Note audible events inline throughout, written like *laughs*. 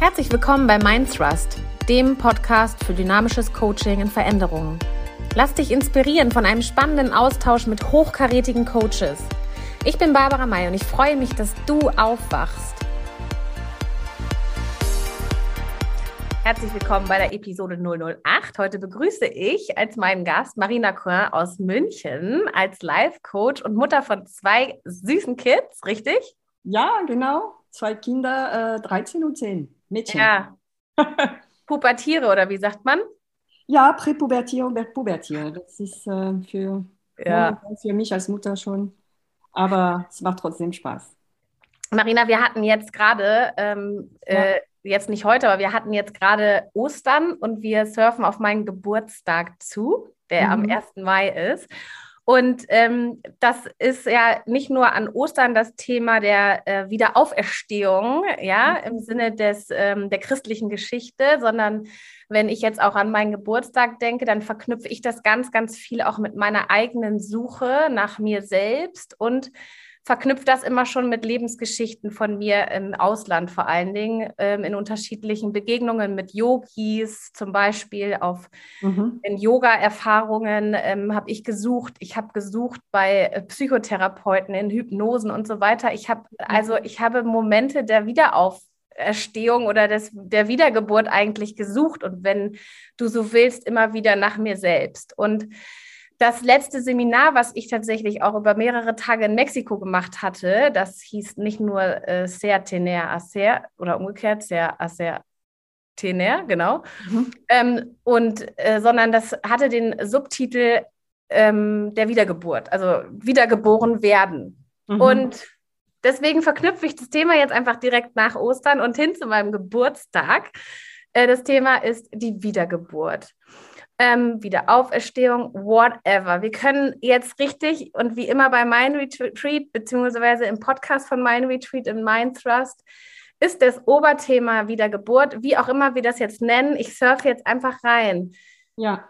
Herzlich willkommen bei Mindthrust, dem Podcast für dynamisches Coaching in Veränderungen. Lass dich inspirieren von einem spannenden Austausch mit hochkarätigen Coaches. Ich bin Barbara May und ich freue mich, dass du aufwachst. Herzlich willkommen bei der Episode 008. Heute begrüße ich als meinen Gast Marina Coin aus München als Life-Coach und Mutter von zwei süßen Kids, richtig? Ja, genau. Zwei Kinder, äh, 13 und 10. Mädchen. Ja. Pubertiere oder wie sagt man? Ja, Präpubertier und Pubertier. Das ist äh, für, ja. für mich als Mutter schon. Aber es macht trotzdem Spaß. Marina, wir hatten jetzt gerade ähm, ja. äh, jetzt nicht heute, aber wir hatten jetzt gerade Ostern und wir surfen auf meinen Geburtstag zu, der mhm. am 1. Mai ist. Und ähm, das ist ja nicht nur an Ostern das Thema der äh, Wiederauferstehung, ja, mhm. im Sinne des, ähm, der christlichen Geschichte, sondern wenn ich jetzt auch an meinen Geburtstag denke, dann verknüpfe ich das ganz, ganz viel auch mit meiner eigenen Suche nach mir selbst und verknüpfe das immer schon mit Lebensgeschichten von mir im Ausland, vor allen Dingen ähm, in unterschiedlichen Begegnungen mit Yogis, zum Beispiel auf mhm. in Yoga-Erfahrungen ähm, habe ich gesucht. Ich habe gesucht bei äh, Psychotherapeuten in Hypnosen und so weiter. Ich habe mhm. also ich habe Momente der Wiederauferstehung oder des, der Wiedergeburt eigentlich gesucht und wenn du so willst, immer wieder nach mir selbst. Und das letzte Seminar, was ich tatsächlich auch über mehrere Tage in Mexiko gemacht hatte, das hieß nicht nur äh, Ser Tener Acer oder umgekehrt Ser Acer Tener, genau, mhm. ähm, und äh, sondern das hatte den Subtitel ähm, der Wiedergeburt, also wiedergeboren werden. Mhm. Und deswegen verknüpfe ich das Thema jetzt einfach direkt nach Ostern und hin zu meinem Geburtstag. Äh, das Thema ist die Wiedergeburt ähm, Wiederauferstehung, whatever. Wir können jetzt richtig und wie immer bei Mind Retreat, beziehungsweise im Podcast von Mind Retreat in Mind Thrust, ist das Oberthema Wiedergeburt, wie auch immer wir das jetzt nennen. Ich surfe jetzt einfach rein. Ja.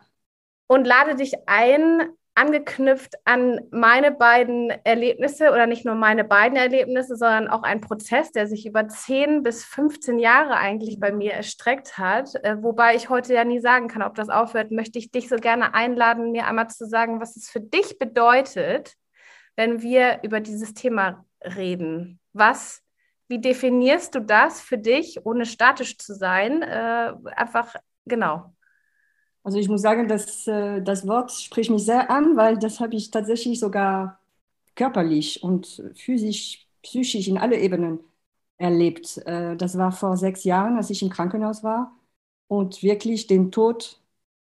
Und lade dich ein, angeknüpft an meine beiden Erlebnisse oder nicht nur meine beiden Erlebnisse, sondern auch ein Prozess, der sich über 10 bis 15 Jahre eigentlich bei mir erstreckt hat. Äh, wobei ich heute ja nie sagen kann, ob das aufhört, möchte ich dich so gerne einladen, mir einmal zu sagen, was es für dich bedeutet, wenn wir über dieses Thema reden. Was, wie definierst du das für dich, ohne statisch zu sein? Äh, einfach, genau. Also ich muss sagen, dass äh, das Wort spricht mich sehr an, weil das habe ich tatsächlich sogar körperlich und physisch, psychisch in alle Ebenen erlebt. Äh, das war vor sechs Jahren, als ich im Krankenhaus war und wirklich den Tod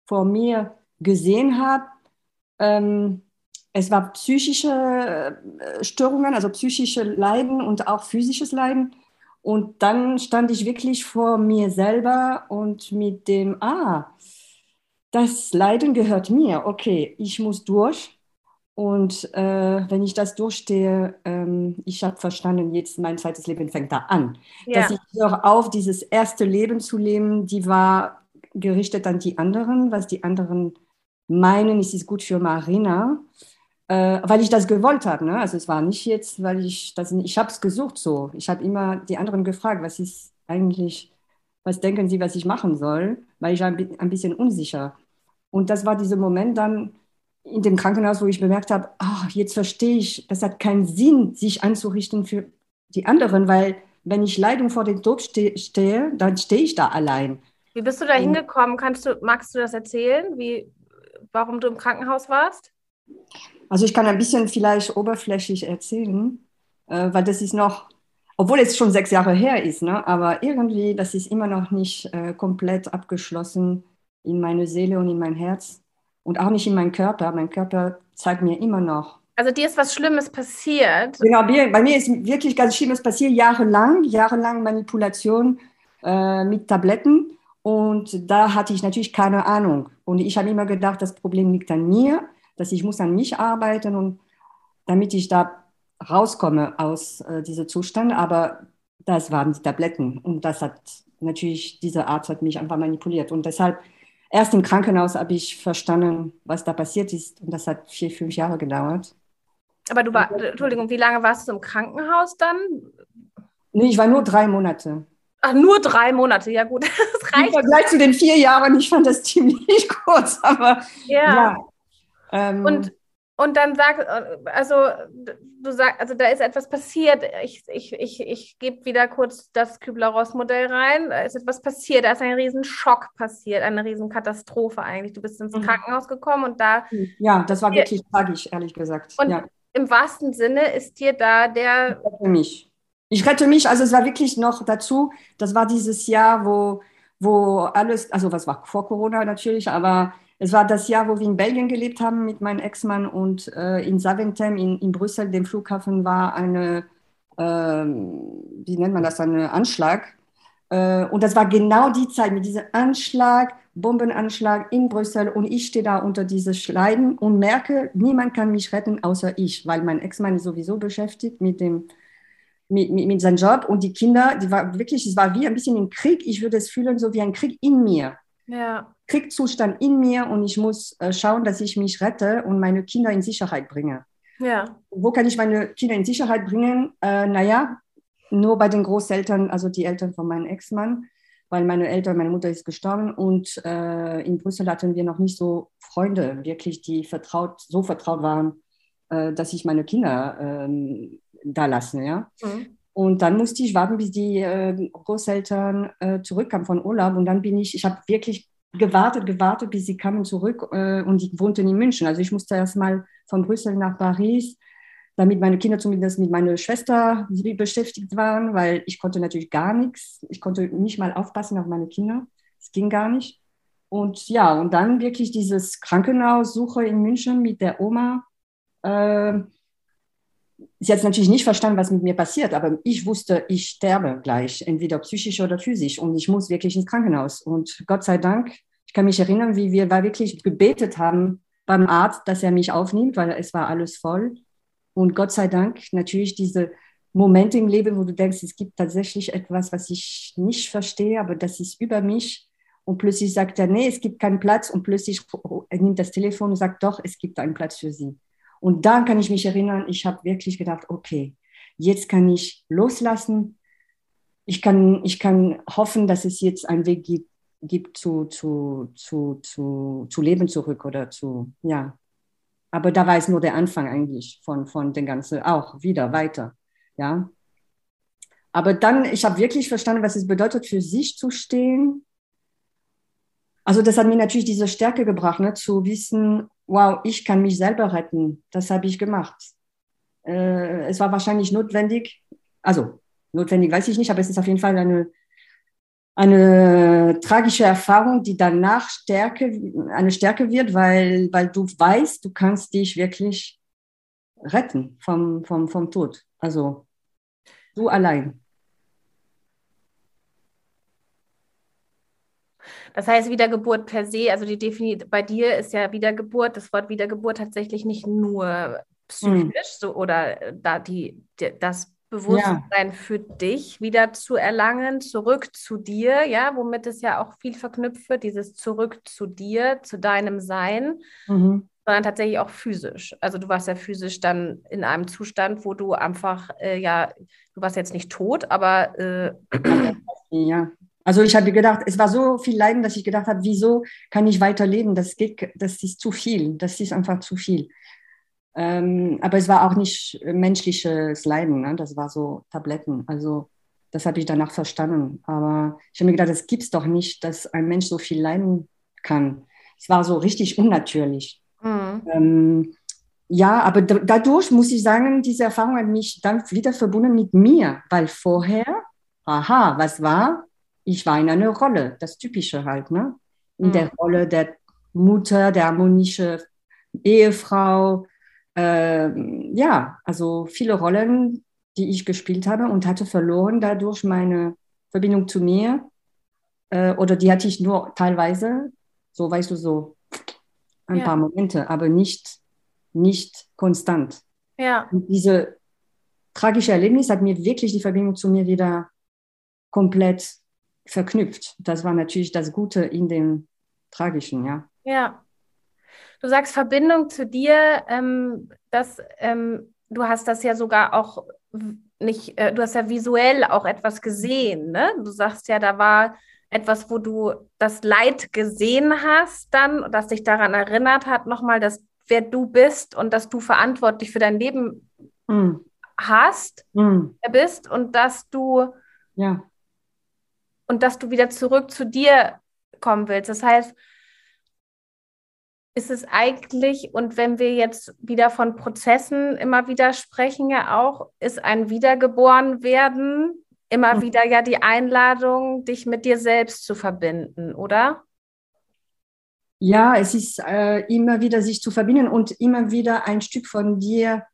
vor mir gesehen habe. Ähm, es war psychische äh, Störungen, also psychische Leiden und auch physisches Leiden. Und dann stand ich wirklich vor mir selber und mit dem, ah, das Leiden gehört mir. Okay, ich muss durch. Und äh, wenn ich das durchstehe, ähm, ich habe verstanden, jetzt mein zweites Leben fängt da an. Ja. Dass ich höre auf, dieses erste Leben zu leben, die war gerichtet an die anderen, was die anderen meinen, es ist gut für Marina, äh, weil ich das gewollt habe. Ne? Also es war nicht jetzt, weil ich das, ich habe es gesucht so. Ich habe immer die anderen gefragt, was ist eigentlich, was denken Sie, was ich machen soll, weil ich ein, ein bisschen unsicher und das war dieser Moment dann in dem Krankenhaus, wo ich bemerkt habe, ach, jetzt verstehe ich, das hat keinen Sinn, sich anzurichten für die anderen, weil wenn ich Leidung vor dem Tod ste stehe, dann stehe ich da allein. Wie bist du da hingekommen? Kannst du, magst du das erzählen, wie, warum du im Krankenhaus warst? Also ich kann ein bisschen vielleicht oberflächlich erzählen, äh, weil das ist noch, obwohl es schon sechs Jahre her ist, ne, aber irgendwie, das ist immer noch nicht äh, komplett abgeschlossen in meine Seele und in mein Herz und auch nicht in meinen Körper. Mein Körper zeigt mir immer noch. Also dir ist was Schlimmes passiert? Genau, bei mir ist wirklich ganz Schlimmes passiert, jahrelang, jahrelang Manipulation äh, mit Tabletten. Und da hatte ich natürlich keine Ahnung. Und ich habe immer gedacht, das Problem liegt an mir, dass ich muss an mich arbeiten und damit ich da rauskomme aus äh, diesem Zustand. Aber das waren die Tabletten. Und das hat natürlich, dieser Arzt hat mich einfach manipuliert. Und deshalb erst im Krankenhaus habe ich verstanden, was da passiert ist. Und das hat vier, fünf Jahre gedauert. Aber du war, Entschuldigung, wie lange warst du im Krankenhaus dann? Nee, ich war nur drei Monate. Ach, nur drei Monate, ja gut, *laughs* das reicht. Im Vergleich zu den vier Jahren, ich fand das *laughs* ziemlich kurz, aber ja. ja ähm, und, und dann sag, also du sagst, also da ist etwas passiert. Ich, ich, ich, ich gebe wieder kurz das Kübler-Ross-Modell rein. Da ist etwas passiert, da ist ein Riesenschock passiert, eine Riesenkatastrophe eigentlich. Du bist ins mhm. Krankenhaus gekommen und da. Ja, das war wirklich tragisch, ehrlich gesagt. Und ja. im wahrsten Sinne ist dir da der. Ich rette mich. Ich rette mich, also es war wirklich noch dazu, das war dieses Jahr, wo, wo alles, also was war vor Corona natürlich, aber es war das Jahr, wo wir in Belgien gelebt haben mit meinem Ex-Mann und äh, in Zaventem in, in Brüssel, dem Flughafen, war eine, äh, wie nennt man das, ein Anschlag. Äh, und das war genau die Zeit mit diesem Anschlag, Bombenanschlag in Brüssel und ich stehe da unter diese Schleiden und merke, niemand kann mich retten außer ich, weil mein Ex-Mann ist sowieso beschäftigt mit dem mit, mit, mit seinem Job und die Kinder, die war wirklich, es war wie ein bisschen ein Krieg. Ich würde es fühlen, so wie ein Krieg in mir. Ja. Kriegzustand in mir und ich muss äh, schauen, dass ich mich rette und meine Kinder in Sicherheit bringe. Ja. Wo kann ich meine Kinder in Sicherheit bringen? Äh, naja, nur bei den Großeltern, also die Eltern von meinem Ex-Mann, weil meine Eltern, meine Mutter ist gestorben und äh, in Brüssel hatten wir noch nicht so Freunde, wirklich, die vertraut, so vertraut waren, äh, dass ich meine Kinder ähm, da lasse. Ja? Mhm. Und dann musste ich warten, bis die äh, Großeltern äh, zurückkamen von Urlaub. Und dann bin ich, ich habe wirklich gewartet, gewartet, bis sie kamen zurück äh, und die wohnten in München. Also ich musste erst mal von Brüssel nach Paris, damit meine Kinder zumindest mit meiner Schwester beschäftigt waren, weil ich konnte natürlich gar nichts. Ich konnte nicht mal aufpassen auf meine Kinder. Es ging gar nicht. Und ja, und dann wirklich dieses Krankenhaussuche in München mit der Oma. Äh, sie hat natürlich nicht verstanden, was mit mir passiert, aber ich wusste, ich sterbe gleich, entweder psychisch oder physisch und ich muss wirklich ins Krankenhaus. Und Gott sei Dank, ich kann mich erinnern, wie wir wirklich gebetet haben beim Arzt, dass er mich aufnimmt, weil es war alles voll. Und Gott sei Dank natürlich diese Momente im Leben, wo du denkst, es gibt tatsächlich etwas, was ich nicht verstehe, aber das ist über mich. Und plötzlich sagt er, nee, es gibt keinen Platz. Und plötzlich er nimmt das Telefon und sagt, doch, es gibt einen Platz für Sie. Und dann kann ich mich erinnern, ich habe wirklich gedacht, okay, jetzt kann ich loslassen. Ich kann, ich kann hoffen, dass es jetzt einen Weg gibt, gibt zu, zu, zu, zu, zu Leben zurück oder zu, ja. Aber da war es nur der Anfang eigentlich von, von den ganzen, auch wieder weiter, ja. Aber dann, ich habe wirklich verstanden, was es bedeutet, für sich zu stehen. Also das hat mir natürlich diese Stärke gebracht, ne, zu wissen, wow, ich kann mich selber retten. Das habe ich gemacht. Äh, es war wahrscheinlich notwendig, also notwendig weiß ich nicht, aber es ist auf jeden Fall eine, eine tragische Erfahrung, die danach Stärke, eine Stärke wird, weil, weil du weißt, du kannst dich wirklich retten vom, vom, vom Tod. Also du allein. Das heißt, Wiedergeburt per se, also die Defini bei dir ist ja Wiedergeburt, das Wort Wiedergeburt tatsächlich nicht nur psychisch mhm. so, oder äh, da die, die das Bewusstsein ja. für dich wieder zu erlangen, zurück zu dir, ja, womit es ja auch viel verknüpft wird, dieses zurück zu dir, zu deinem Sein, mhm. sondern tatsächlich auch physisch. Also du warst ja physisch dann in einem Zustand, wo du einfach, äh, ja, du warst jetzt nicht tot, aber äh, ja. Also ich habe gedacht, es war so viel Leiden, dass ich gedacht habe, wieso kann ich weiterleben? Das geht, das ist zu viel. Das ist einfach zu viel. Ähm, aber es war auch nicht menschliches Leiden. Ne? Das war so Tabletten. Also das habe ich danach verstanden. Aber ich habe mir gedacht, das gibt es doch nicht, dass ein Mensch so viel leiden kann. Es war so richtig unnatürlich. Mhm. Ähm, ja, aber dadurch muss ich sagen, diese Erfahrung hat mich dann wieder verbunden mit mir, weil vorher, aha, was war? Ich war in einer Rolle, das Typische halt, ne? In mhm. der Rolle der Mutter, der harmonische Ehefrau, äh, ja, also viele Rollen, die ich gespielt habe und hatte verloren dadurch meine Verbindung zu mir. Äh, oder die hatte ich nur teilweise, so weißt du, so ein ja. paar Momente, aber nicht, nicht konstant. Ja. Und diese tragische Erlebnis hat mir wirklich die Verbindung zu mir wieder komplett verknüpft. Das war natürlich das Gute in dem Tragischen, ja. Ja. Du sagst Verbindung zu dir, ähm, das, ähm, du hast das ja sogar auch nicht, äh, du hast ja visuell auch etwas gesehen, ne? Du sagst ja, da war etwas, wo du das Leid gesehen hast dann, das dich daran erinnert hat, nochmal, dass wer du bist und dass du verantwortlich für dein Leben mm. hast, mm. bist und dass du ja. Und dass du wieder zurück zu dir kommen willst. Das heißt, ist es eigentlich, und wenn wir jetzt wieder von Prozessen immer wieder sprechen, ja auch, ist ein Wiedergeborenwerden immer mhm. wieder ja die Einladung, dich mit dir selbst zu verbinden, oder? Ja, es ist äh, immer wieder sich zu verbinden und immer wieder ein Stück von dir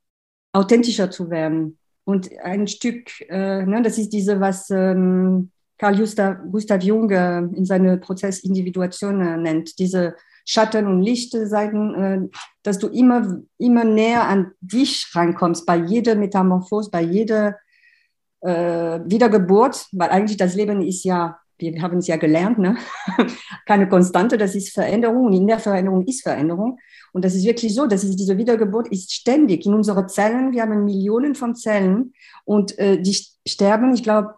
authentischer zu werden. Und ein Stück, äh, ne, das ist diese, was ähm, Carl Gustav, Gustav Jung in seiner Prozessindividuation äh, nennt, diese Schatten- und Lichtseiten, äh, dass du immer, immer näher an dich rankommst, bei jeder Metamorphose, bei jeder äh, Wiedergeburt, weil eigentlich das Leben ist ja, wir haben es ja gelernt, ne? *laughs* keine Konstante, das ist Veränderung und in der Veränderung ist Veränderung. Und das ist wirklich so, dass diese Wiedergeburt ist ständig in unseren Zellen. Wir haben Millionen von Zellen und äh, die sterben, ich glaube,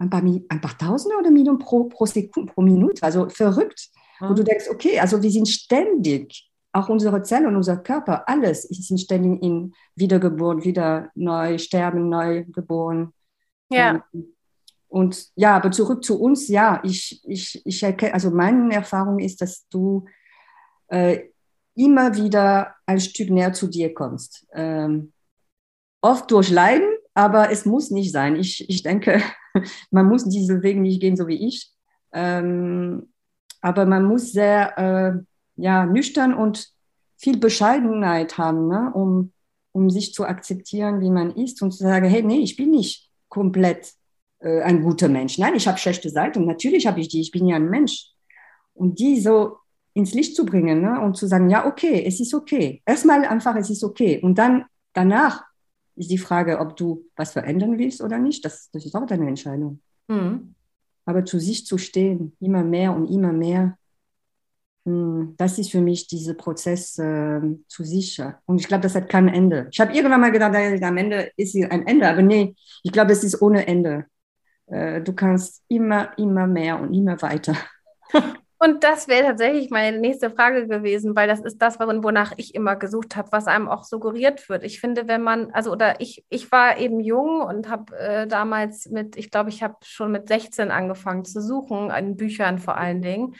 ein paar, ein paar Tausende oder Millionen pro, pro Sekunde, pro Minute. Also verrückt. Wo du denkst, okay, also wir sind ständig, auch unsere Zellen und unser Körper, alles sind ständig in Wiedergeburt, wieder neu sterben, neu geboren. Ja. Ähm, und ja, aber zurück zu uns, ja, ich, ich, ich erkenne, also meine Erfahrung ist, dass du äh, immer wieder ein Stück näher zu dir kommst. Ähm, oft durch Leiden, aber es muss nicht sein. Ich, ich denke, *laughs* man muss diesen Weg nicht gehen, so wie ich. Ähm, aber man muss sehr äh, ja, nüchtern und viel Bescheidenheit haben, ne? um, um sich zu akzeptieren, wie man ist und zu sagen, hey, nee, ich bin nicht komplett äh, ein guter Mensch. Nein, ich habe schlechte Seiten. Natürlich habe ich die. Ich bin ja ein Mensch. Und die so ins Licht zu bringen ne? und zu sagen, ja, okay, es ist okay. Erstmal einfach, es ist okay. Und dann danach ist die Frage, ob du was verändern willst oder nicht. Das, das ist auch deine Entscheidung. Mhm. Aber zu sich zu stehen, immer mehr und immer mehr, hm, das ist für mich dieser Prozess äh, zu sicher. Und ich glaube, das hat kein Ende. Ich habe irgendwann mal gedacht, am Ende ist ein Ende, aber nee, ich glaube, es ist ohne Ende. Äh, du kannst immer, immer mehr und immer weiter. *laughs* Und das wäre tatsächlich meine nächste Frage gewesen, weil das ist das, wonach ich immer gesucht habe, was einem auch suggeriert wird. Ich finde, wenn man, also oder ich, ich war eben jung und habe äh, damals mit, ich glaube, ich habe schon mit 16 angefangen zu suchen, in Büchern vor allen Dingen.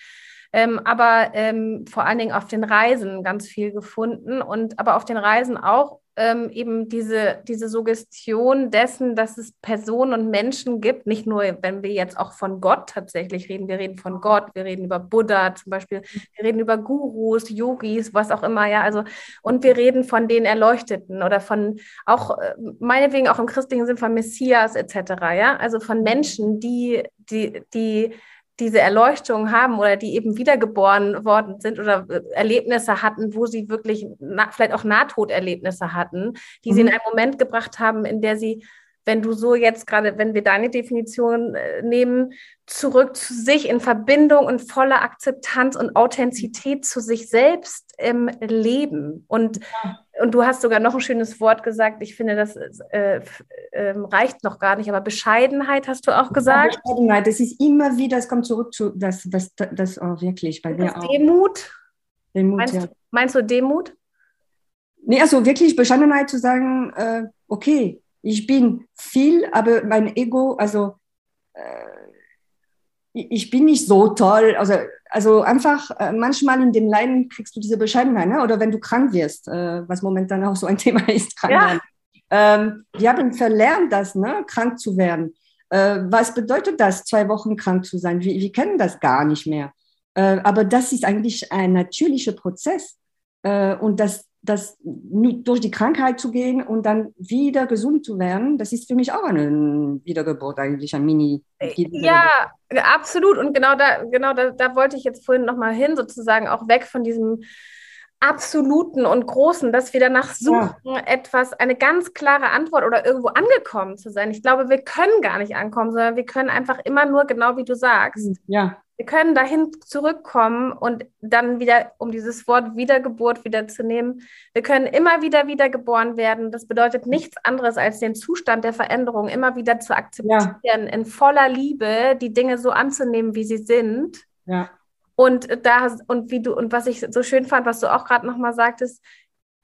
Ähm, aber ähm, vor allen Dingen auf den Reisen ganz viel gefunden und aber auf den Reisen auch ähm, eben diese, diese Suggestion dessen, dass es Personen und Menschen gibt, nicht nur, wenn wir jetzt auch von Gott tatsächlich reden, wir reden von Gott, wir reden über Buddha zum Beispiel, wir reden über Gurus, Yogis, was auch immer, ja, also, und wir reden von den Erleuchteten oder von auch, äh, meinetwegen auch im christlichen Sinn von Messias etc., ja, also von Menschen, die, die, die diese Erleuchtung haben oder die eben wiedergeboren worden sind oder äh, Erlebnisse hatten, wo sie wirklich vielleicht auch Nahtoderlebnisse hatten, die mhm. sie in einen Moment gebracht haben, in der sie wenn du so jetzt gerade, wenn wir deine Definition äh, nehmen, zurück zu sich in Verbindung und voller Akzeptanz und Authentizität zu sich selbst im Leben. Und, ja. Und du hast sogar noch ein schönes Wort gesagt. Ich finde, das äh, äh, reicht noch gar nicht, aber Bescheidenheit hast du auch gesagt. Ja, Bescheidenheit, das ist immer wieder, es kommt zurück zu, das, das, das oh, wirklich bei mir auch. Demut? Demut meinst, ja. meinst du Demut? Nee, also wirklich Bescheidenheit zu sagen, äh, okay, ich bin viel, aber mein Ego, also äh, ich bin nicht so toll. Also, also einfach äh, manchmal in dem Leiden kriegst du diese Bescheidenheit, ne? oder wenn du krank wirst, äh, was momentan auch so ein *laughs* Thema ist, Krankheit. Ja. Ähm, wir haben verlernt, das, ne? krank zu werden. Äh, was bedeutet das, zwei Wochen krank zu sein? Wir, wir kennen das gar nicht mehr. Äh, aber das ist eigentlich ein natürlicher Prozess. Äh, und das, das durch die Krankheit zu gehen und dann wieder gesund zu werden, das ist für mich auch eine Wiedergeburt eigentlich, ein Mini. Ja, absolut. Und genau da, genau da, da wollte ich jetzt vorhin nochmal hin, sozusagen auch weg von diesem absoluten und großen, dass wir danach suchen, ja. etwas, eine ganz klare Antwort oder irgendwo angekommen zu sein. Ich glaube, wir können gar nicht ankommen, sondern wir können einfach immer nur, genau wie du sagst, ja Wir können dahin zurückkommen und dann wieder, um dieses Wort Wiedergeburt wieder zu nehmen, wir können immer wieder wiedergeboren werden. Das bedeutet nichts anderes als den Zustand der Veränderung immer wieder zu akzeptieren, ja. in voller Liebe die Dinge so anzunehmen, wie sie sind. Ja. Und da und wie du und was ich so schön fand, was du auch gerade nochmal sagtest,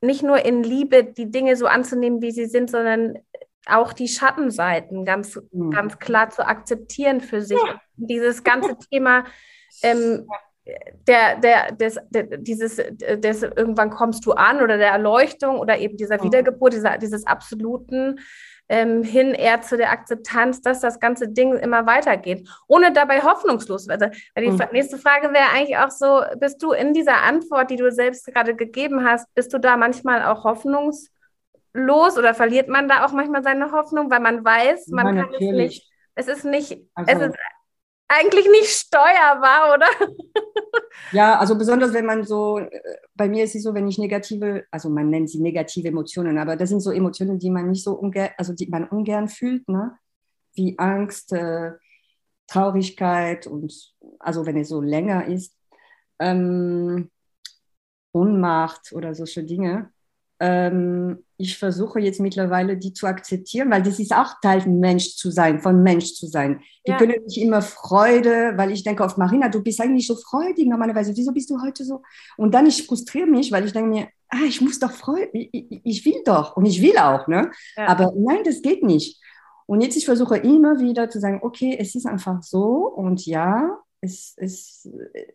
nicht nur in Liebe die Dinge so anzunehmen, wie sie sind, sondern auch die Schattenseiten ganz, mhm. ganz klar zu akzeptieren für sich. Ja. Dieses ganze *laughs* Thema ähm, der, der, des, der, dieses, des, irgendwann kommst du an oder der Erleuchtung oder eben dieser Wiedergeburt, dieser, dieses absoluten ähm, hin eher zu der Akzeptanz, dass das ganze Ding immer weitergeht, ohne dabei hoffnungslos. Also, die mhm. nächste Frage wäre eigentlich auch so, bist du in dieser Antwort, die du selbst gerade gegeben hast, bist du da manchmal auch hoffnungslos? Los oder verliert man da auch manchmal seine Hoffnung, weil man weiß, man ja, kann natürlich. es nicht. Es ist nicht, also, es ist eigentlich nicht steuerbar, oder? *laughs* ja, also besonders wenn man so, äh, bei mir ist es so, wenn ich negative, also man nennt sie negative Emotionen, aber das sind so Emotionen, die man nicht so ungern, also die man ungern fühlt, ne? Wie Angst, äh, Traurigkeit und also wenn es so länger ist, ähm, Ohnmacht oder solche Dinge ähm, ich versuche jetzt mittlerweile, die zu akzeptieren, weil das ist auch Teil, Mensch zu sein, von Mensch zu sein. Die ja. können nicht immer Freude, weil ich denke oft, Marina, du bist eigentlich so freudig normalerweise. Wieso bist du heute so? Und dann ich frustriere mich, weil ich denke mir, ah, ich muss doch freuen, ich, ich, will doch und ich will auch, ne? Ja. Aber nein, das geht nicht. Und jetzt ich versuche immer wieder zu sagen, okay, es ist einfach so und ja, es, es,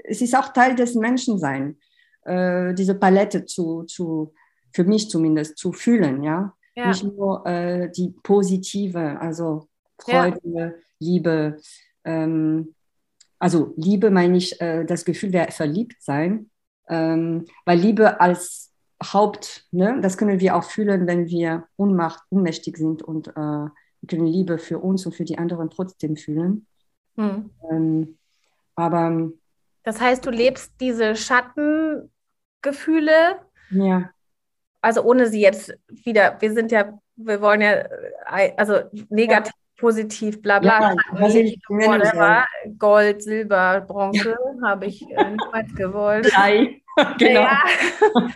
es ist auch Teil des Menschenseins, äh, diese Palette zu, zu für mich zumindest, zu fühlen, ja. ja. Nicht nur äh, die positive, also Freude, ja. Liebe. Ähm, also Liebe meine ich äh, das Gefühl der Verliebtsein, ähm, weil Liebe als Haupt, ne, das können wir auch fühlen, wenn wir unmacht, unmächtig sind und äh, wir können Liebe für uns und für die anderen trotzdem fühlen. Hm. Ähm, aber das heißt, du lebst diese Schattengefühle ja also ohne sie jetzt wieder, wir sind ja, wir wollen ja, äh, also negativ, ja. positiv, bla bla. Ja, nicht, whatever, Gold, Silber, Bronze ja. habe ich äh, niemals gewollt. Drei, *laughs* genau. *laughs*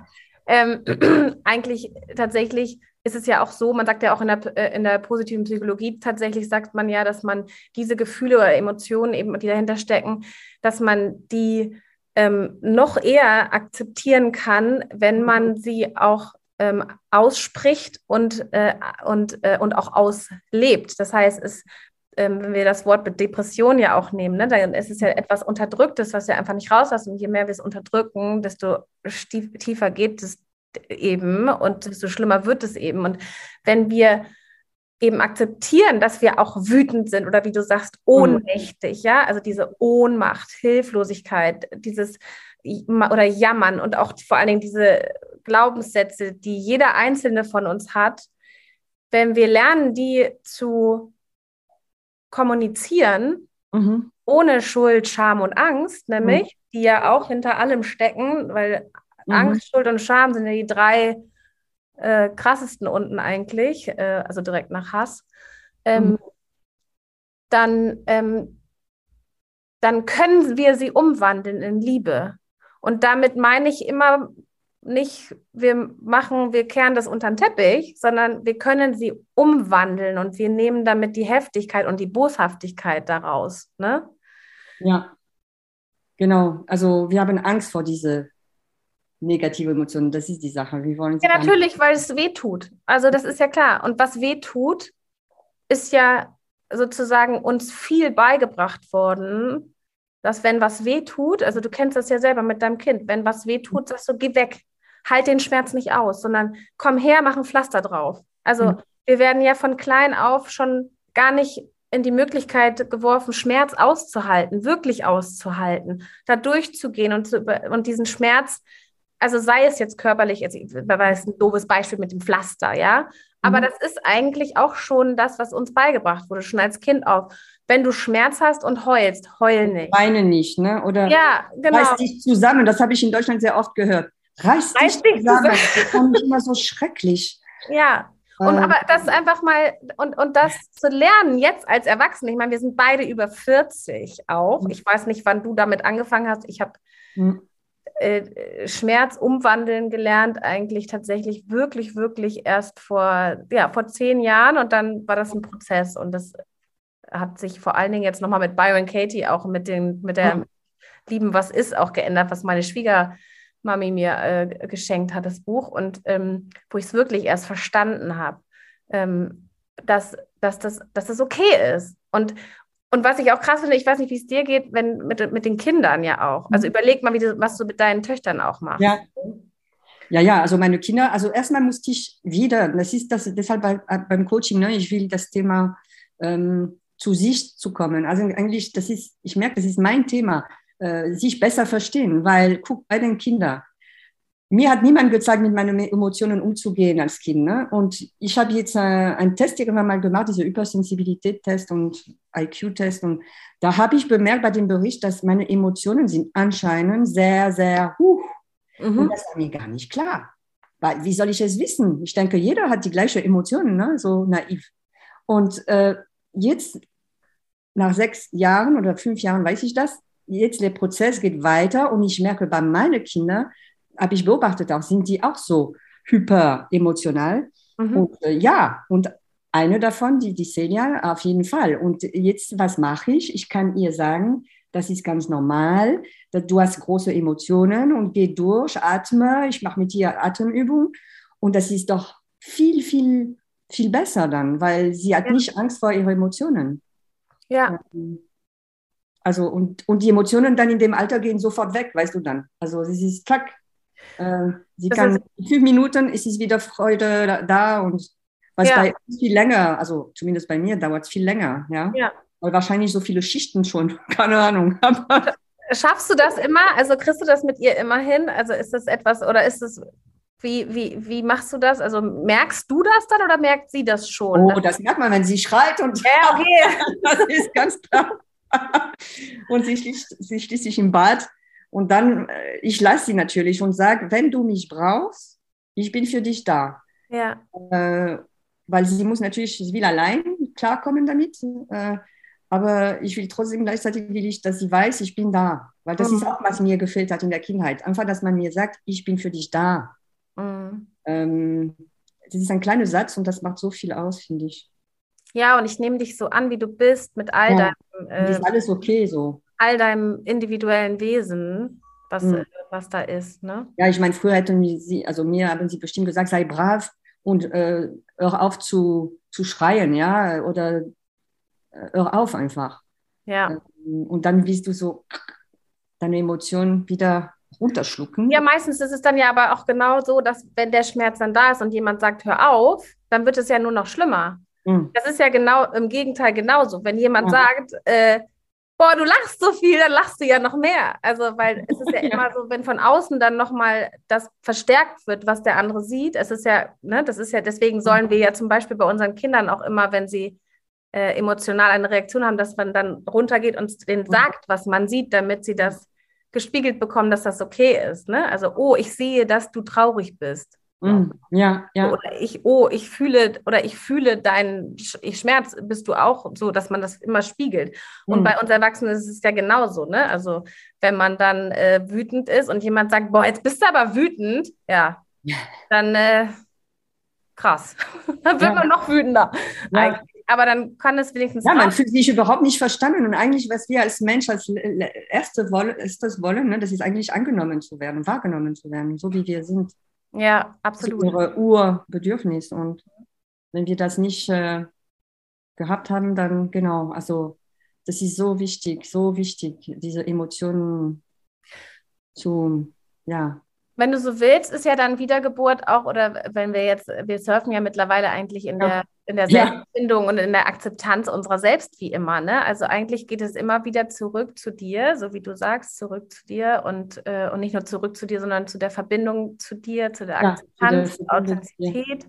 Ähm, *clears throat* eigentlich tatsächlich ist es ja auch so, man sagt ja auch in der, äh, in der positiven Psychologie, tatsächlich sagt man ja, dass man diese Gefühle oder Emotionen eben, die dahinter stecken, dass man die ähm, noch eher akzeptieren kann, wenn man sie auch ähm, ausspricht und, äh, und, äh, und auch auslebt. Das heißt, es, ähm, wenn wir das Wort Depression ja auch nehmen, ne, dann ist es ja etwas Unterdrücktes, was wir einfach nicht rauslassen. Und je mehr wir es unterdrücken, desto tiefer geht es eben und desto schlimmer wird es eben. Und wenn wir eben akzeptieren, dass wir auch wütend sind oder wie du sagst, mhm. ohnmächtig, ja, also diese Ohnmacht, Hilflosigkeit, dieses oder Jammern und auch vor allen Dingen diese Glaubenssätze, die jeder einzelne von uns hat, wenn wir lernen, die zu kommunizieren, mhm. ohne Schuld, Scham und Angst, nämlich, mhm. die ja auch hinter allem stecken, weil mhm. Angst, Schuld und Scham sind ja die drei äh, krassesten unten eigentlich, äh, also direkt nach Hass, ähm, mhm. dann, ähm, dann können wir sie umwandeln in Liebe. Und damit meine ich immer nicht, wir machen, wir kehren das unter den Teppich, sondern wir können sie umwandeln und wir nehmen damit die Heftigkeit und die Boshaftigkeit daraus. Ne? Ja, genau. Also wir haben Angst vor diese negative Emotionen. Das ist die Sache. Wir wollen ja, natürlich, weil es weh tut. Also das ist ja klar. Und was weh tut, ist ja sozusagen uns viel beigebracht worden, dass wenn was weh tut, also du kennst das ja selber mit deinem Kind, wenn was weh tut, sagst du, geh weg, halt den Schmerz nicht aus, sondern komm her, mach ein Pflaster drauf. Also mhm. wir werden ja von klein auf schon gar nicht in die Möglichkeit geworfen, Schmerz auszuhalten, wirklich auszuhalten, da durchzugehen und, zu, und diesen Schmerz also sei es jetzt körperlich, jetzt war es ein doofes Beispiel mit dem Pflaster, ja. Aber mhm. das ist eigentlich auch schon das, was uns beigebracht wurde, schon als Kind auf. Wenn du Schmerz hast und heulst, heul nicht. Weine nicht, ne? Oder ja, genau. reiß dich zusammen. Das habe ich in Deutschland sehr oft gehört. Reiß, reiß dich, dich zusammen. zusammen. Das fand ich immer so schrecklich. Ja, Und äh, aber das einfach mal und, und das zu lernen jetzt als Erwachsene, ich meine, wir sind beide über 40 auch. Mhm. Ich weiß nicht, wann du damit angefangen hast. Ich habe mhm. Äh, Schmerz umwandeln gelernt, eigentlich tatsächlich wirklich, wirklich erst vor, ja, vor zehn Jahren und dann war das ein Prozess und das hat sich vor allen Dingen jetzt nochmal mit Byron Katie auch mit, den, mit der. Lieben, was ist, auch geändert, was meine Schwiegermami mir äh, geschenkt hat, das Buch, und ähm, wo ich es wirklich erst verstanden habe, ähm, dass, dass, das, dass das okay ist. Und, und was ich auch krass finde, ich weiß nicht, wie es dir geht, wenn mit, mit den Kindern ja auch. Also mhm. überleg mal, wie du, was du mit deinen Töchtern auch machst. Ja. Ja, ja, also meine Kinder, also erstmal musste ich wieder, das ist das deshalb bei, beim Coaching, ne, ich will das Thema ähm, zu sich zu kommen. Also eigentlich, das ist, ich merke, das ist mein Thema, äh, sich besser verstehen, weil guck bei den Kindern. Mir hat niemand gezeigt, mit meinen Emotionen umzugehen als Kind. Ne? Und ich habe jetzt äh, einen Test irgendwann mal gemacht, diese Übersensibilität-Test und IQ-Test. Und da habe ich bemerkt bei dem Bericht, dass meine Emotionen sind anscheinend sehr, sehr hoch. Mhm. Und das war mir gar nicht klar. Weil, wie soll ich es wissen? Ich denke, jeder hat die gleichen Emotionen, ne? so naiv. Und äh, jetzt, nach sechs Jahren oder fünf Jahren, weiß ich das, jetzt der Prozess geht weiter und ich merke, bei meinen Kindern, habe ich beobachtet auch, sind die auch so hyper emotional. Mhm. Und äh, ja, und eine davon, die, die Celia, auf jeden Fall. Und jetzt, was mache ich? Ich kann ihr sagen, das ist ganz normal. Du hast große Emotionen und geh durch, atme. Ich mache mit dir Atemübung. Und das ist doch viel, viel viel besser dann, weil sie hat ja. nicht Angst vor ihren Emotionen. Ja. Ähm, also und, und die Emotionen dann in dem Alter gehen sofort weg, weißt du dann. Also sie ist zack. Äh, sie das kann in fünf Minuten ist es wieder Freude da, und was ja. bei viel länger, also zumindest bei mir dauert es viel länger, ja. ja. Weil wahrscheinlich so viele Schichten schon, *laughs* keine Ahnung. Schaffst du das immer? Also kriegst du das mit ihr immer hin? Also ist das etwas oder ist es wie, wie, wie machst du das? Also merkst du das dann oder merkt sie das schon? Oh, das merkt man, wenn sie schreit und ja, okay. *laughs* das ist ganz klar. und sie schließt, sie schließt sich im Bad und dann, äh, ich lasse sie natürlich und sage, wenn du mich brauchst, ich bin für dich da. Ja. Äh, weil sie muss natürlich, sie will allein klarkommen damit. Äh, aber ich will trotzdem gleichzeitig will ich, dass sie weiß, ich bin da. Weil das mhm. ist auch, was mir gefehlt hat in der Kindheit. Einfach, dass man mir sagt, ich bin für dich da. Mhm. Ähm, das ist ein kleiner Satz und das macht so viel aus, finde ich. Ja, und ich nehme dich so an, wie du bist, mit all ja, deinem. Äh, ist alles okay so. All deinem individuellen Wesen, was, mhm. was da ist. Ne? Ja, ich meine, früher hätten sie, also mir haben sie bestimmt gesagt, sei brav und äh, hör auf zu, zu schreien, ja, oder äh, hör auf einfach. Ja. Ähm, und dann wirst du so deine Emotionen wieder runterschlucken. Ja, meistens ist es dann ja aber auch genau so, dass wenn der Schmerz dann da ist und jemand sagt, hör auf, dann wird es ja nur noch schlimmer. Mhm. Das ist ja genau im Gegenteil genauso. Wenn jemand ja. sagt, äh, boah, du lachst so viel, dann lachst du ja noch mehr. Also, weil *laughs* es ist ja, ja. immer so, wenn von außen dann nochmal das verstärkt wird, was der andere sieht. Es ist ja, ne, das ist ja, deswegen sollen wir ja zum Beispiel bei unseren Kindern auch immer, wenn sie äh, emotional eine Reaktion haben, dass man dann runtergeht und denen sagt, was man sieht, damit sie das gespiegelt bekommen, dass das okay ist. Ne? Also, oh, ich sehe, dass du traurig bist. Mm, ja, ja. Oder ich, oh, ich fühle, oder ich fühle deinen Schmerz, bist du auch so, dass man das immer spiegelt. Und mm. bei uns Erwachsenen ist es ja genauso, ne? Also, wenn man dann äh, wütend ist und jemand sagt, boah, jetzt bist du aber wütend, ja, *laughs* dann äh, krass. *laughs* dann wird ja. man noch wütender. Ja aber dann kann es wenigstens. Ja, man fühlt sich überhaupt nicht verstanden. Und eigentlich, was wir als Mensch als erste wollen, ist das wollen, ne? das ist eigentlich angenommen zu werden, wahrgenommen zu werden, so wie wir sind. Ja, absolut. Das ist unsere Urbedürfnis. Und wenn wir das nicht äh, gehabt haben, dann genau, also das ist so wichtig, so wichtig, diese Emotionen zu, ja, wenn du so willst, ist ja dann Wiedergeburt auch, oder wenn wir jetzt, wir surfen ja mittlerweile eigentlich in ja. der, in der Selbstfindung ja. und in der Akzeptanz unserer selbst wie immer. Ne? Also eigentlich geht es immer wieder zurück zu dir, so wie du sagst, zurück zu dir und, äh, und nicht nur zurück zu dir, sondern zu der Verbindung zu dir, zu der Akzeptanz, ja, Authentizität.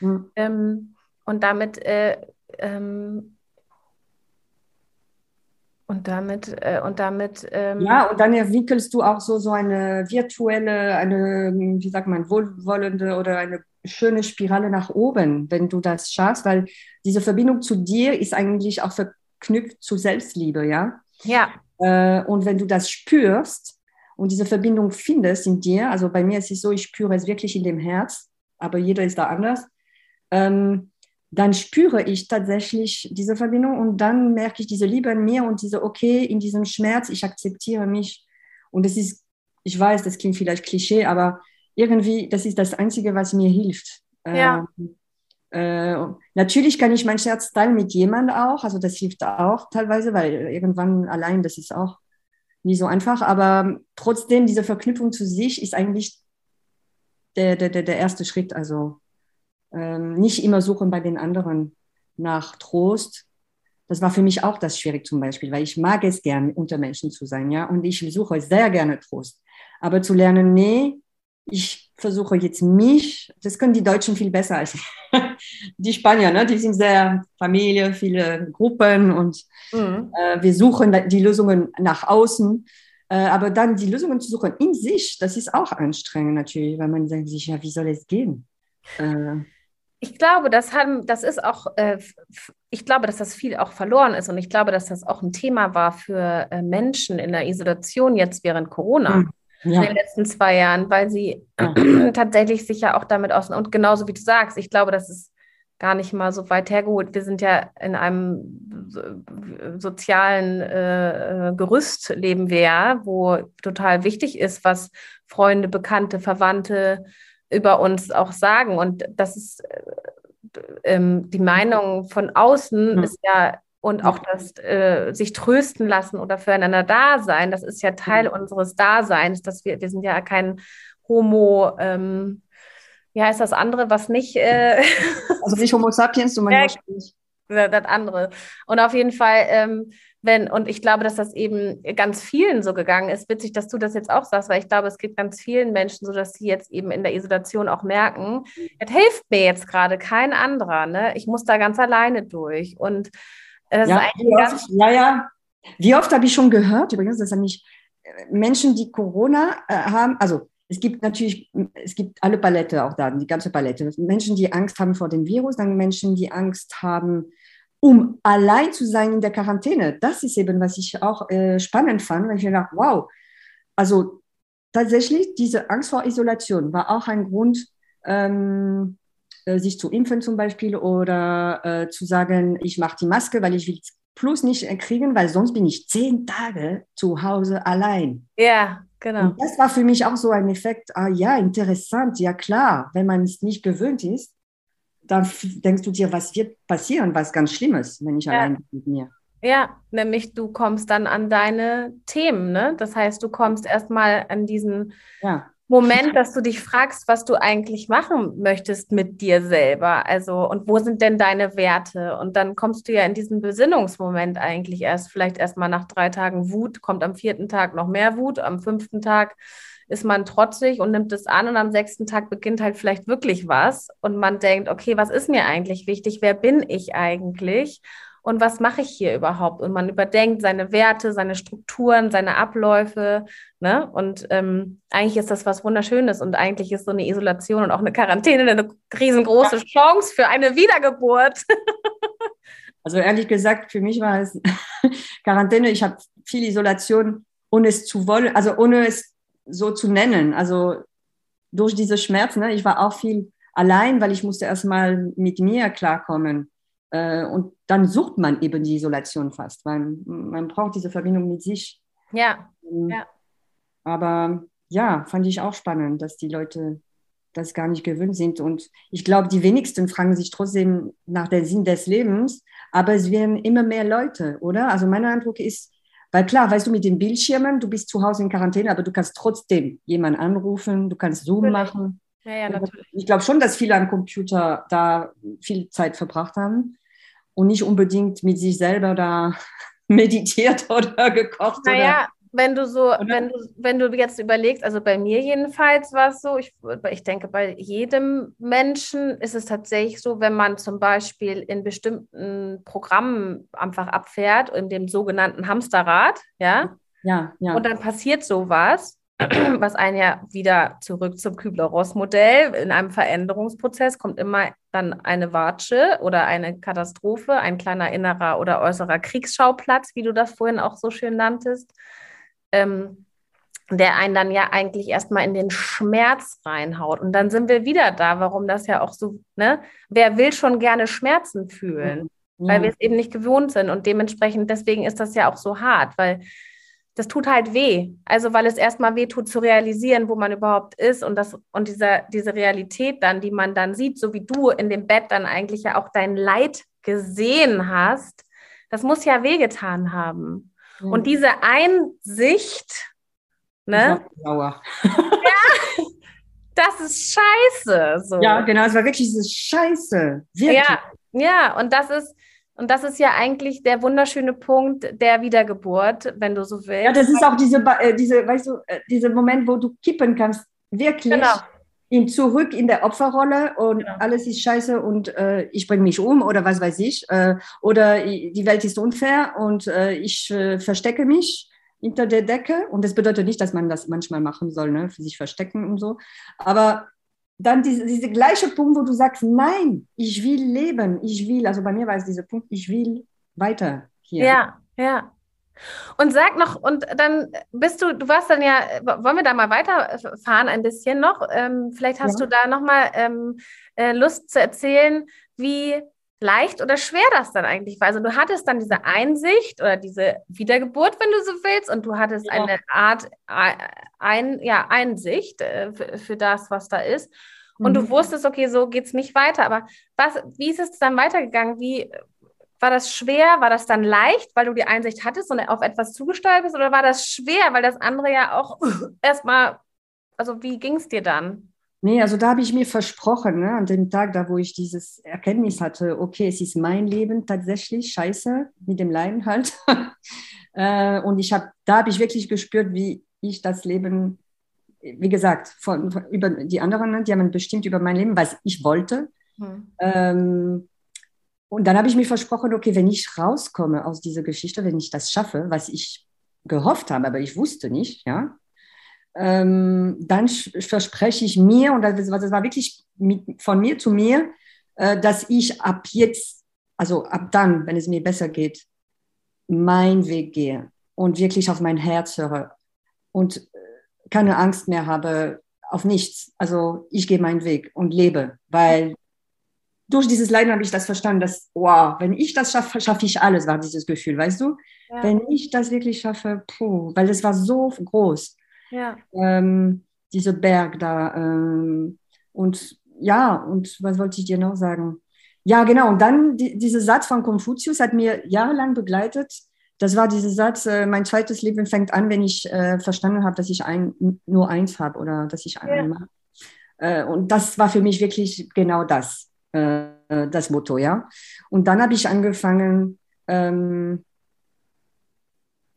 Mhm. Ähm, und damit äh, ähm, und damit, äh, und damit. Ähm ja, und dann entwickelst du auch so, so eine virtuelle, eine, wie sagt man, wohlwollende oder eine schöne Spirale nach oben, wenn du das schaffst, weil diese Verbindung zu dir ist eigentlich auch verknüpft zu Selbstliebe, ja? Ja. Äh, und wenn du das spürst und diese Verbindung findest in dir, also bei mir ist es so, ich spüre es wirklich in dem Herz, aber jeder ist da anders, ähm, dann spüre ich tatsächlich diese Verbindung und dann merke ich diese Liebe in mir und diese, okay, in diesem Schmerz, ich akzeptiere mich. Und es ist, ich weiß, das klingt vielleicht Klischee, aber irgendwie, das ist das Einzige, was mir hilft. Ja. Äh, äh, natürlich kann ich mein Scherz teilen mit jemandem auch, also das hilft auch teilweise, weil irgendwann allein, das ist auch nie so einfach, aber trotzdem, diese Verknüpfung zu sich ist eigentlich der, der, der, erste Schritt, also ähm, nicht immer suchen bei den anderen nach Trost. Das war für mich auch das schwierig zum Beispiel, weil ich mag es gern, unter Menschen zu sein, ja, und ich suche sehr gerne Trost. Aber zu lernen, nee, ich versuche jetzt mich, das können die Deutschen viel besser als *laughs* die Spanier, ne? die sind sehr Familie, viele Gruppen und mhm. äh, wir suchen die Lösungen nach außen. Äh, aber dann die Lösungen zu suchen in sich, das ist auch anstrengend natürlich, weil man denkt sich, ja, wie soll es gehen? Äh, ich glaube, das, haben, das ist auch, äh, ich glaube, dass das viel auch verloren ist und ich glaube, dass das auch ein Thema war für äh, Menschen in der Isolation jetzt während Corona. Mhm ja. in den letzten zwei Jahren, weil sie ja. *clears throat* tatsächlich sich ja auch damit aus und genauso wie du sagst, ich glaube, das ist gar nicht mal so weit hergeholt. Wir sind ja in einem sozialen äh, Gerüst leben wir ja, wo total wichtig ist, was Freunde, Bekannte, Verwandte über uns auch sagen. Und das ist äh, ähm, die Meinung von außen mhm. ist ja und auch das äh, sich trösten lassen oder füreinander da sein, das ist ja Teil mhm. unseres Daseins, dass wir, wir sind ja kein Homo, ähm, wie heißt das andere, was nicht. Äh, also nicht Homo sapiens, du meinst *laughs* ja, das andere. Und auf jeden Fall, ähm, wenn, und ich glaube, dass das eben ganz vielen so gegangen ist. Witzig, dass du das jetzt auch sagst, weil ich glaube, es geht ganz vielen Menschen so, dass sie jetzt eben in der Isolation auch merken, es hilft mir jetzt gerade kein anderer. Ne? Ich muss da ganz alleine durch. Und das ja, wie oft, ja, ja. Wie oft habe ich schon gehört, übrigens, dass nämlich äh, Menschen, die Corona äh, haben, also es gibt natürlich, es gibt alle Palette auch da, die ganze Palette. Menschen, die Angst haben vor dem Virus, dann Menschen, die Angst haben, um allein zu sein in der Quarantäne. Das ist eben, was ich auch äh, spannend fand, weil ich mir dachte, wow, also tatsächlich diese Angst vor Isolation war auch ein Grund, ähm, äh, sich zu impfen zum Beispiel oder äh, zu sagen, ich mache die Maske, weil ich will plus nicht kriegen, weil sonst bin ich zehn Tage zu Hause allein. Ja, genau. Und das war für mich auch so ein Effekt, ah ja, interessant, ja klar, wenn man es nicht gewöhnt ist, dann denkst du dir, was wird passieren, was ganz Schlimmes, wenn ich ja. allein bin mit mir. Ja, nämlich du kommst dann an deine Themen, ne? Das heißt, du kommst erstmal an diesen ja. Moment, dass du dich fragst, was du eigentlich machen möchtest mit dir selber. Also, und wo sind denn deine Werte? Und dann kommst du ja in diesen Besinnungsmoment eigentlich erst, vielleicht erst mal nach drei Tagen Wut, kommt am vierten Tag noch mehr Wut, am fünften Tag ist man trotzig und nimmt es an und am sechsten Tag beginnt halt vielleicht wirklich was und man denkt, okay, was ist mir eigentlich wichtig? Wer bin ich eigentlich? Und was mache ich hier überhaupt? Und man überdenkt seine Werte, seine Strukturen, seine Abläufe. Ne? Und ähm, eigentlich ist das was Wunderschönes und eigentlich ist so eine Isolation und auch eine Quarantäne eine riesengroße. Chance für eine Wiedergeburt. *laughs* also ehrlich gesagt, für mich war es *laughs* Quarantäne. Ich habe viel Isolation, ohne es zu wollen, also ohne es so zu nennen. Also durch diese Schmerzen. Ne? Ich war auch viel allein, weil ich musste erstmal mit mir klarkommen. Äh, und dann sucht man eben die Isolation fast, weil man braucht diese Verbindung mit sich. Ja. Ähm, ja. Aber ja, fand ich auch spannend, dass die Leute das gar nicht gewöhnt sind. Und ich glaube, die wenigsten fragen sich trotzdem nach dem Sinn des Lebens, aber es werden immer mehr Leute, oder? Also mein Eindruck ist, weil klar, weißt du, mit den Bildschirmen, du bist zu Hause in Quarantäne, aber du kannst trotzdem jemanden anrufen, du kannst Zoom natürlich. machen. Ja, ja, natürlich. Ich glaube schon, dass viele am Computer da viel Zeit verbracht haben und nicht unbedingt mit sich selber da *laughs* meditiert *laughs* oder gekocht. Naja, wenn du so, oder? wenn du, wenn du jetzt überlegst, also bei mir jedenfalls war es so, ich, ich denke, bei jedem Menschen ist es tatsächlich so, wenn man zum Beispiel in bestimmten Programmen einfach abfährt, in dem sogenannten Hamsterrad, ja, ja, ja. und dann passiert sowas, *clears throat* was einen ja wieder zurück zum Kübler-Ross-Modell. In einem Veränderungsprozess kommt immer dann eine Watsche oder eine Katastrophe, ein kleiner innerer oder äußerer Kriegsschauplatz, wie du das vorhin auch so schön nanntest, ähm, der einen dann ja eigentlich erstmal in den Schmerz reinhaut. Und dann sind wir wieder da, warum das ja auch so, ne? Wer will schon gerne Schmerzen fühlen? Mhm. Weil wir es eben nicht gewohnt sind. Und dementsprechend, deswegen ist das ja auch so hart, weil das tut halt weh. Also weil es erstmal weh tut zu realisieren, wo man überhaupt ist und das und dieser, diese Realität dann, die man dann sieht, so wie du in dem Bett dann eigentlich ja auch dein Leid gesehen hast, das muss ja wehgetan haben. Mhm. Und diese Einsicht, ne? Sauer. *laughs* ja, das ist scheiße. So. Ja, genau, es war wirklich diese Scheiße. Wirklich. Ja, ja, und das ist, und das ist ja eigentlich der wunderschöne Punkt der Wiedergeburt, wenn du so willst. Ja, das ist auch diese, äh, diese weißt du, äh, dieser Moment, wo du kippen kannst, wirklich genau. in zurück in der Opferrolle und genau. alles ist scheiße und äh, ich bringe mich um oder was weiß ich. Äh, oder die Welt ist unfair und äh, ich äh, verstecke mich hinter der Decke. Und das bedeutet nicht, dass man das manchmal machen soll, ne, für sich verstecken und so. Aber dann diese, diese gleiche Punkt, wo du sagst, nein, ich will leben, ich will, also bei mir war es dieser Punkt, ich will weiter hier. Ja, ja. Und sag noch, und dann bist du, du warst dann ja, wollen wir da mal weiterfahren ein bisschen noch? Ähm, vielleicht hast ja. du da nochmal ähm, äh, Lust zu erzählen, wie leicht oder schwer das dann eigentlich war. Also du hattest dann diese Einsicht oder diese Wiedergeburt, wenn du so willst, und du hattest ja. eine Art ein, ja, Einsicht äh, für, für, das, was da ist. Und mhm. du wusstest, okay, so geht es nicht weiter. Aber was, wie ist es dann weitergegangen? Wie war das schwer? War das dann leicht, weil du die Einsicht hattest und auf etwas zugesteuert bist? Oder war das schwer, weil das andere ja auch *laughs* erstmal, also wie ging es dir dann? Nee, also da habe ich mir versprochen, ne, an dem Tag, da wo ich dieses Erkenntnis hatte, okay, es ist mein Leben tatsächlich, scheiße, mit dem Leiden halt. *laughs* äh, und ich habe, da habe ich wirklich gespürt, wie ich das Leben, wie gesagt, von, von, über die anderen, ne, die haben bestimmt über mein Leben, was ich wollte. Hm. Ähm, und dann habe ich mir versprochen, okay, wenn ich rauskomme aus dieser Geschichte, wenn ich das schaffe, was ich gehofft habe, aber ich wusste nicht, ja, ähm, dann verspreche ich mir, und das, das war wirklich mit, von mir zu mir, äh, dass ich ab jetzt, also ab dann, wenn es mir besser geht, meinen Weg gehe und wirklich auf mein Herz höre und äh, keine Angst mehr habe auf nichts. Also ich gehe meinen Weg und lebe, weil durch dieses Leiden habe ich das verstanden, dass, wow, wenn ich das schaffe, schaffe ich alles, war dieses Gefühl, weißt du? Ja. Wenn ich das wirklich schaffe, puh, weil es war so groß. Ja. Ähm, dieser Berg da. Ähm, und ja, und was wollte ich dir noch sagen? Ja, genau. Und dann die, dieser Satz von Konfuzius hat mir jahrelang begleitet. Das war dieser Satz, äh, mein zweites Leben fängt an, wenn ich äh, verstanden habe, dass ich ein, nur eins habe oder dass ich einen ja. Äh, und das war für mich wirklich genau das, äh, das Motto, ja. Und dann habe ich angefangen, ähm,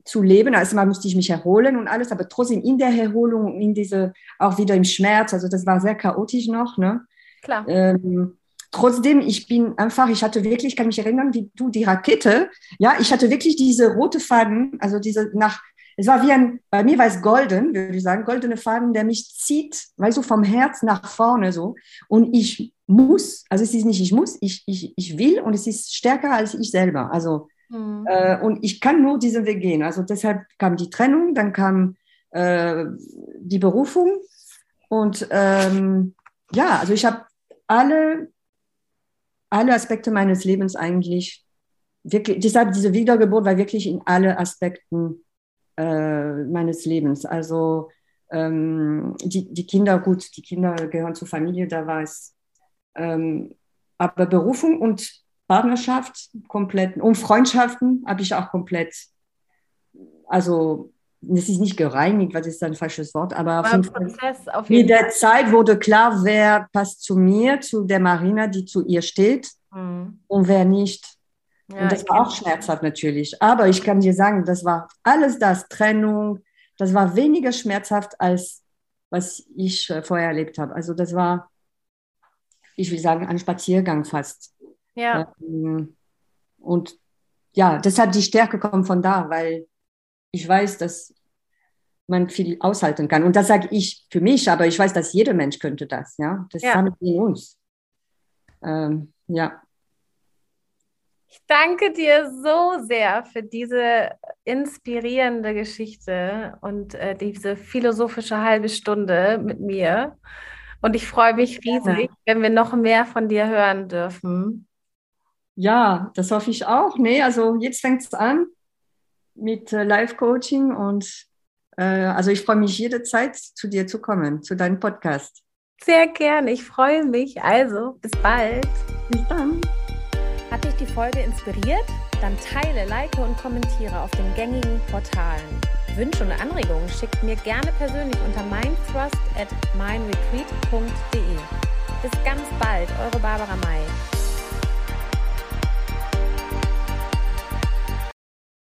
zu leben. Also mal musste ich mich erholen und alles, aber trotzdem in der Erholung, in diese, auch wieder im Schmerz, also das war sehr chaotisch noch, ne? Klar. Ähm, trotzdem, ich bin einfach, ich hatte wirklich, ich kann mich erinnern, wie du die Rakete, ja, ich hatte wirklich diese rote Faden, also diese nach, es war wie ein, bei mir war es golden, würde ich sagen, goldene Faden, der mich zieht, weißt du, vom Herz nach vorne so. Und ich muss, also es ist nicht ich muss, ich, ich, ich will und es ist stärker als ich selber. Also Mhm. Äh, und ich kann nur diesen Weg gehen. Also deshalb kam die Trennung, dann kam äh, die Berufung. Und ähm, ja, also ich habe alle, alle Aspekte meines Lebens eigentlich wirklich, deshalb diese Wiedergeburt war wirklich in alle Aspekten äh, meines Lebens. Also ähm, die, die Kinder, gut, die Kinder gehören zur Familie, da war es. Ähm, aber Berufung und Partnerschaft komplett und Freundschaften habe ich auch komplett, also es ist nicht gereinigt, was ist ein falsches Wort, aber mit der Zeit wurde klar, wer passt zu mir, zu der Marina, die zu ihr steht mhm. und wer nicht. Ja, und das war auch schmerzhaft natürlich. Aber ich kann dir sagen, das war alles das, Trennung, das war weniger schmerzhaft als was ich äh, vorher erlebt habe. Also das war, ich will sagen, ein Spaziergang fast. Ja. Ähm, und ja, deshalb die Stärke kommt von da, weil ich weiß, dass man viel aushalten kann. Und das sage ich für mich, aber ich weiß, dass jeder Mensch könnte das. Ja, das Ja. haben wir in uns. Ähm, ja, Ich danke dir so sehr für diese inspirierende Geschichte und äh, diese philosophische halbe Stunde mit mir. Und ich freue mich riesig, wenn wir noch mehr von dir hören dürfen. Ja, das hoffe ich auch. Nee, also jetzt fängt es an mit äh, Live-Coaching und äh, also ich freue mich jederzeit zu dir zu kommen, zu deinem Podcast. Sehr gerne, ich freue mich. Also, bis bald. Bis dann. Hat dich die Folge inspiriert? Dann teile, like und kommentiere auf den gängigen Portalen. Wünsche und Anregungen schickt mir gerne persönlich unter mindthrust at mindretreat.de. Bis ganz bald, eure Barbara May.